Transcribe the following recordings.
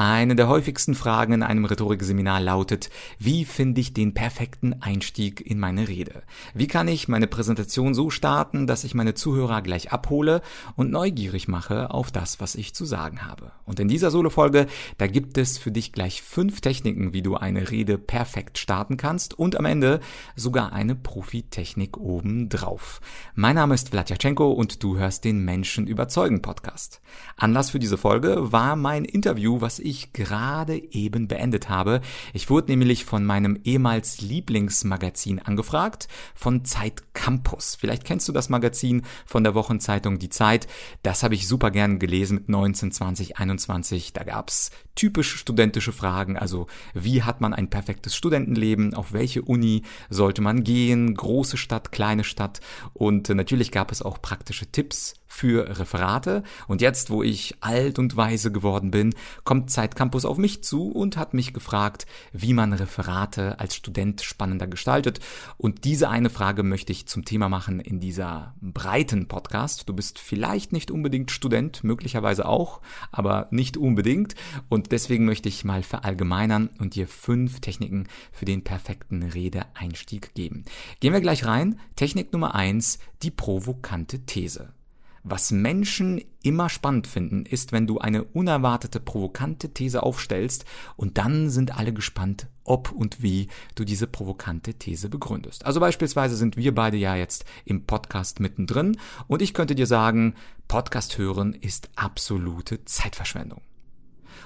Eine der häufigsten Fragen in einem Rhetorikseminar lautet, wie finde ich den perfekten Einstieg in meine Rede? Wie kann ich meine Präsentation so starten, dass ich meine Zuhörer gleich abhole und neugierig mache auf das, was ich zu sagen habe? Und in dieser Solo-Folge, da gibt es für dich gleich fünf Techniken, wie du eine Rede perfekt starten kannst und am Ende sogar eine Profi-Technik obendrauf. Mein Name ist Vladyachenko und du hörst den Menschen überzeugen Podcast. Anlass für diese Folge war mein Interview, was gerade eben beendet habe. Ich wurde nämlich von meinem ehemals Lieblingsmagazin angefragt, von Zeit Campus. Vielleicht kennst du das Magazin von der Wochenzeitung Die Zeit. Das habe ich super gern gelesen mit 19, 20, 21. Da gab's typisch studentische Fragen, also wie hat man ein perfektes Studentenleben, auf welche Uni sollte man gehen, große Stadt, kleine Stadt und natürlich gab es auch praktische Tipps für Referate. Und jetzt, wo ich alt und weise geworden bin, kommt Zeitcampus auf mich zu und hat mich gefragt, wie man Referate als Student spannender gestaltet. Und diese eine Frage möchte ich zum Thema machen in dieser breiten Podcast. Du bist vielleicht nicht unbedingt Student, möglicherweise auch, aber nicht unbedingt. Und deswegen möchte ich mal verallgemeinern und dir fünf Techniken für den perfekten Redeeinstieg geben. Gehen wir gleich rein. Technik Nummer eins, die provokante These. Was Menschen immer spannend finden, ist, wenn du eine unerwartete, provokante These aufstellst und dann sind alle gespannt, ob und wie du diese provokante These begründest. Also beispielsweise sind wir beide ja jetzt im Podcast mittendrin und ich könnte dir sagen, Podcast hören ist absolute Zeitverschwendung.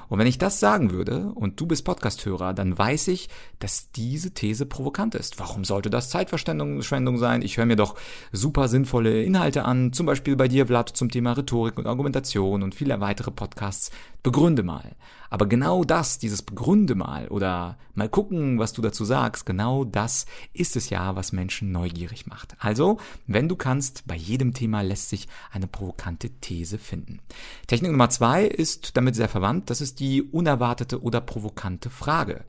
Und wenn ich das sagen würde und du bist Podcasthörer, dann weiß ich, dass diese These provokant ist. Warum sollte das Zeitverschwendung sein? Ich höre mir doch super sinnvolle Inhalte an, zum Beispiel bei dir, Vlad, zum Thema Rhetorik und Argumentation und viele weitere Podcasts. Begründe mal. Aber genau das, dieses Begründe mal oder mal gucken, was du dazu sagst, genau das ist es ja, was Menschen neugierig macht. Also, wenn du kannst, bei jedem Thema lässt sich eine provokante These finden. Technik Nummer zwei ist damit sehr verwandt, das ist die unerwartete oder provokante Frage.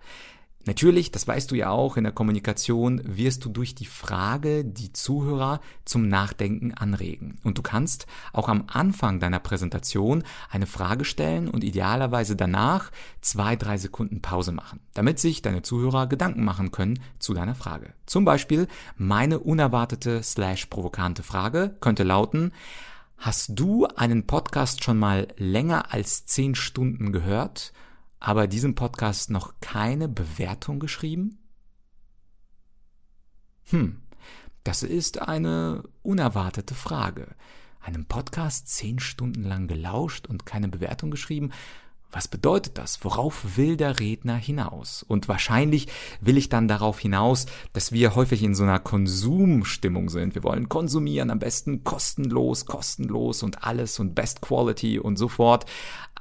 Natürlich, das weißt du ja auch, in der Kommunikation wirst du durch die Frage die Zuhörer zum Nachdenken anregen. Und du kannst auch am Anfang deiner Präsentation eine Frage stellen und idealerweise danach zwei, drei Sekunden Pause machen, damit sich deine Zuhörer Gedanken machen können zu deiner Frage. Zum Beispiel meine unerwartete slash provokante Frage könnte lauten, Hast du einen Podcast schon mal länger als zehn Stunden gehört, aber diesem Podcast noch keine Bewertung geschrieben? Hm, das ist eine unerwartete Frage. Einem Podcast zehn Stunden lang gelauscht und keine Bewertung geschrieben? Was bedeutet das? Worauf will der Redner hinaus? Und wahrscheinlich will ich dann darauf hinaus, dass wir häufig in so einer Konsumstimmung sind. Wir wollen konsumieren, am besten kostenlos, kostenlos und alles und Best Quality und so fort.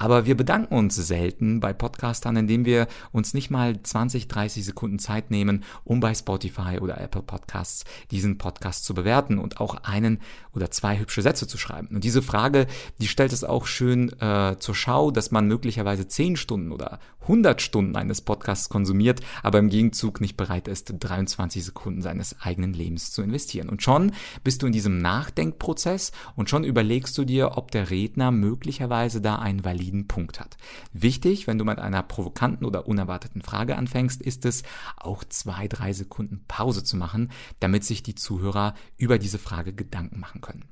Aber wir bedanken uns selten bei Podcastern, indem wir uns nicht mal 20, 30 Sekunden Zeit nehmen, um bei Spotify oder Apple Podcasts diesen Podcast zu bewerten und auch einen oder zwei hübsche Sätze zu schreiben. Und diese Frage, die stellt es auch schön äh, zur Schau, dass man möglicherweise möglicherweise 10 Stunden oder 100 Stunden eines Podcasts konsumiert, aber im Gegenzug nicht bereit ist, 23 Sekunden seines eigenen Lebens zu investieren. Und schon bist du in diesem Nachdenkprozess und schon überlegst du dir, ob der Redner möglicherweise da einen validen Punkt hat. Wichtig, wenn du mit einer provokanten oder unerwarteten Frage anfängst, ist es, auch zwei, drei Sekunden Pause zu machen, damit sich die Zuhörer über diese Frage Gedanken machen können.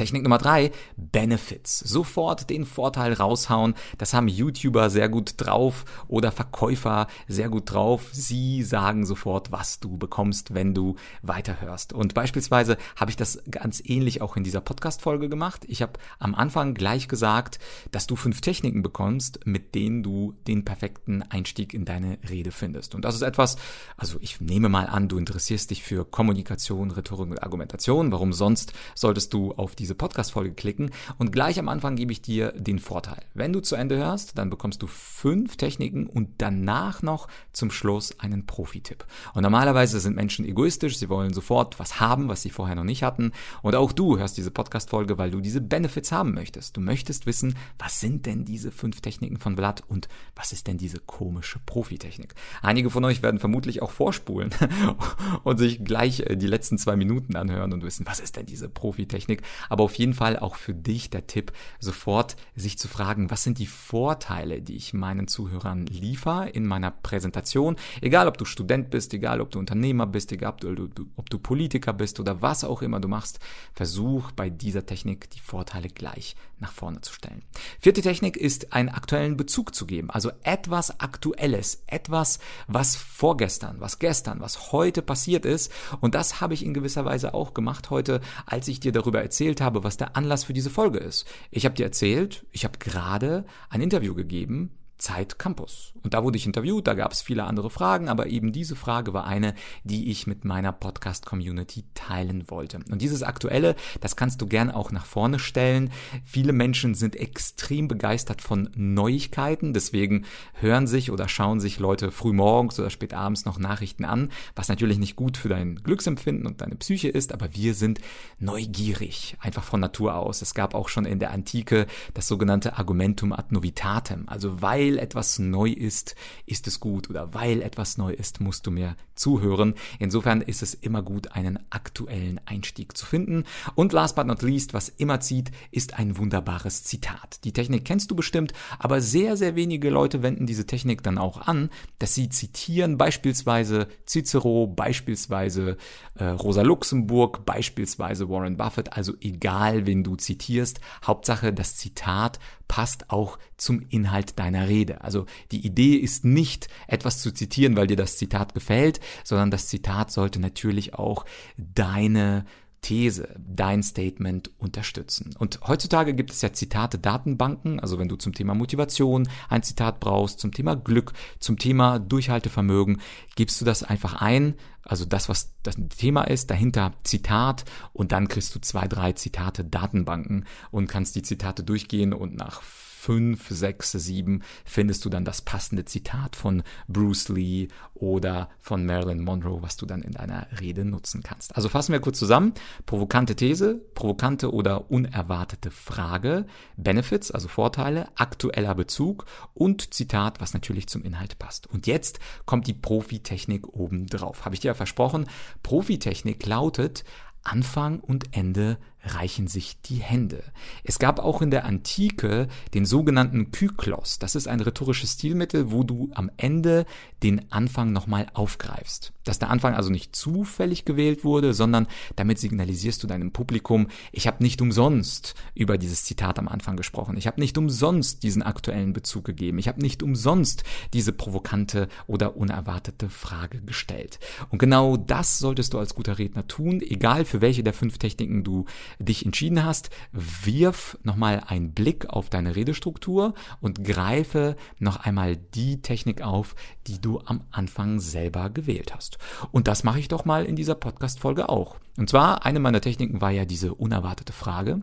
Technik Nummer drei, Benefits. Sofort den Vorteil raushauen. Das haben YouTuber sehr gut drauf oder Verkäufer sehr gut drauf. Sie sagen sofort, was du bekommst, wenn du weiterhörst. Und beispielsweise habe ich das ganz ähnlich auch in dieser Podcast-Folge gemacht. Ich habe am Anfang gleich gesagt, dass du fünf Techniken bekommst, mit denen du den perfekten Einstieg in deine Rede findest. Und das ist etwas, also ich nehme mal an, du interessierst dich für Kommunikation, Rhetorik und Argumentation. Warum sonst solltest du auf diese diese Podcast-Folge klicken und gleich am Anfang gebe ich dir den Vorteil. Wenn du zu Ende hörst, dann bekommst du fünf Techniken und danach noch zum Schluss einen Profi-Tipp. Und normalerweise sind Menschen egoistisch, sie wollen sofort was haben, was sie vorher noch nicht hatten. Und auch du hörst diese Podcast-Folge, weil du diese Benefits haben möchtest. Du möchtest wissen, was sind denn diese fünf Techniken von Vlad und was ist denn diese komische Profi-Technik? Einige von euch werden vermutlich auch vorspulen und sich gleich äh, die letzten zwei Minuten anhören und wissen, was ist denn diese Profi-Technik? Aber auf jeden Fall auch für dich der Tipp, sofort sich zu fragen, was sind die Vorteile, die ich meinen Zuhörern liefere in meiner Präsentation? Egal, ob du Student bist, egal, ob du Unternehmer bist, egal, ob du, ob du Politiker bist oder was auch immer du machst, versuch bei dieser Technik die Vorteile gleich nach vorne zu stellen. Vierte Technik ist, einen aktuellen Bezug zu geben, also etwas Aktuelles, etwas, was vorgestern, was gestern, was heute passiert ist. Und das habe ich in gewisser Weise auch gemacht heute, als ich dir darüber erzählt habe, was der Anlass für diese Folge ist. Ich habe dir erzählt, ich habe gerade ein Interview gegeben Zeit Campus. Und da wurde ich interviewt, da gab es viele andere Fragen, aber eben diese Frage war eine, die ich mit meiner Podcast-Community teilen wollte. Und dieses Aktuelle, das kannst du gern auch nach vorne stellen. Viele Menschen sind extrem begeistert von Neuigkeiten, deswegen hören sich oder schauen sich Leute früh morgens oder spät abends noch Nachrichten an, was natürlich nicht gut für dein Glücksempfinden und deine Psyche ist, aber wir sind neugierig, einfach von Natur aus. Es gab auch schon in der Antike das sogenannte Argumentum ad novitatem, also weil weil etwas neu ist, ist es gut oder weil etwas neu ist, musst du mir zuhören. Insofern ist es immer gut, einen aktuellen Einstieg zu finden. Und last but not least, was immer zieht, ist ein wunderbares Zitat. Die Technik kennst du bestimmt, aber sehr, sehr wenige Leute wenden diese Technik dann auch an, dass sie zitieren beispielsweise Cicero, beispielsweise äh, Rosa Luxemburg, beispielsweise Warren Buffett, also egal, wen du zitierst, Hauptsache das Zitat passt auch zum Inhalt deiner Rede. Also die Idee ist nicht, etwas zu zitieren, weil dir das Zitat gefällt, sondern das Zitat sollte natürlich auch deine These, dein Statement unterstützen. Und heutzutage gibt es ja Zitate Datenbanken, also wenn du zum Thema Motivation ein Zitat brauchst, zum Thema Glück, zum Thema Durchhaltevermögen, gibst du das einfach ein, also das, was das Thema ist, dahinter Zitat und dann kriegst du zwei, drei Zitate Datenbanken und kannst die Zitate durchgehen und nach fünf, sechs, sieben findest du dann das passende Zitat von Bruce Lee oder von Marilyn Monroe, was du dann in deiner Rede nutzen kannst. Also fassen wir kurz zusammen. Provokante These, provokante oder unerwartete Frage, Benefits, also Vorteile, aktueller Bezug und Zitat, was natürlich zum Inhalt passt. Und jetzt kommt die Profitechnik obendrauf. Habe ich dir ja versprochen. Profitechnik lautet Anfang und Ende reichen sich die Hände. Es gab auch in der Antike den sogenannten Kyklos. Das ist ein rhetorisches Stilmittel, wo du am Ende den Anfang nochmal aufgreifst. Dass der Anfang also nicht zufällig gewählt wurde, sondern damit signalisierst du deinem Publikum, ich habe nicht umsonst über dieses Zitat am Anfang gesprochen. Ich habe nicht umsonst diesen aktuellen Bezug gegeben. Ich habe nicht umsonst diese provokante oder unerwartete Frage gestellt. Und genau das solltest du als guter Redner tun, egal für welche der fünf Techniken du dich entschieden hast, wirf nochmal einen Blick auf deine Redestruktur und greife noch einmal die Technik auf, die du am Anfang selber gewählt hast. Und das mache ich doch mal in dieser Podcast-Folge auch. Und zwar, eine meiner Techniken war ja diese unerwartete Frage.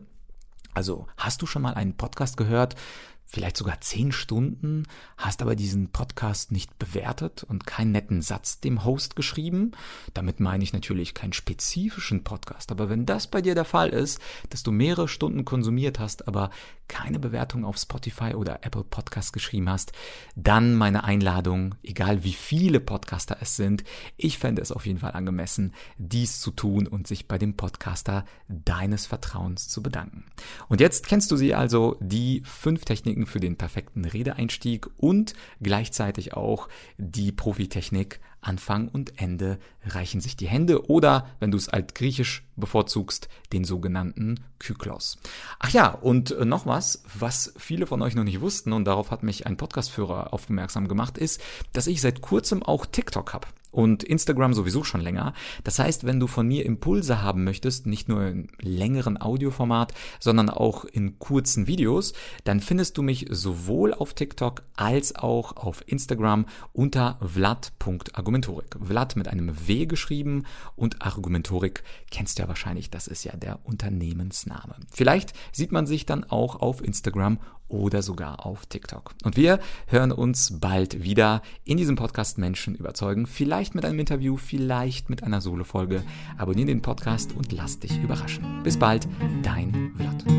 Also, hast du schon mal einen Podcast gehört, vielleicht sogar zehn Stunden, hast aber diesen Podcast nicht bewertet und keinen netten Satz dem Host geschrieben. Damit meine ich natürlich keinen spezifischen Podcast. Aber wenn das bei dir der Fall ist, dass du mehrere Stunden konsumiert hast, aber keine Bewertung auf Spotify oder Apple Podcast geschrieben hast, dann meine Einladung, egal wie viele Podcaster es sind, ich fände es auf jeden Fall angemessen, dies zu tun und sich bei dem Podcaster deines Vertrauens zu bedanken. Und jetzt kennst du sie also, die fünf Techniken, Techniken für den perfekten Redeeinstieg und gleichzeitig auch die Profitechnik Anfang und Ende reichen sich die Hände oder, wenn du es altgriechisch bevorzugst, den sogenannten Kyklos. Ach ja, und äh, noch was, was viele von euch noch nicht wussten und darauf hat mich ein Podcastführer aufmerksam gemacht, ist, dass ich seit kurzem auch TikTok habe. Und Instagram sowieso schon länger. Das heißt, wenn du von mir Impulse haben möchtest, nicht nur in längeren Audioformat, sondern auch in kurzen Videos, dann findest du mich sowohl auf TikTok als auch auf Instagram unter vlad.argumentorik. Vlad mit einem W geschrieben und Argumentorik kennst du ja wahrscheinlich, das ist ja der Unternehmensname. Vielleicht sieht man sich dann auch auf Instagram oder sogar auf TikTok. Und wir hören uns bald wieder in diesem Podcast Menschen überzeugen. Vielleicht mit einem Interview, vielleicht mit einer Solo-Folge. Abonniere den Podcast und lass dich überraschen. Bis bald, dein Vlad.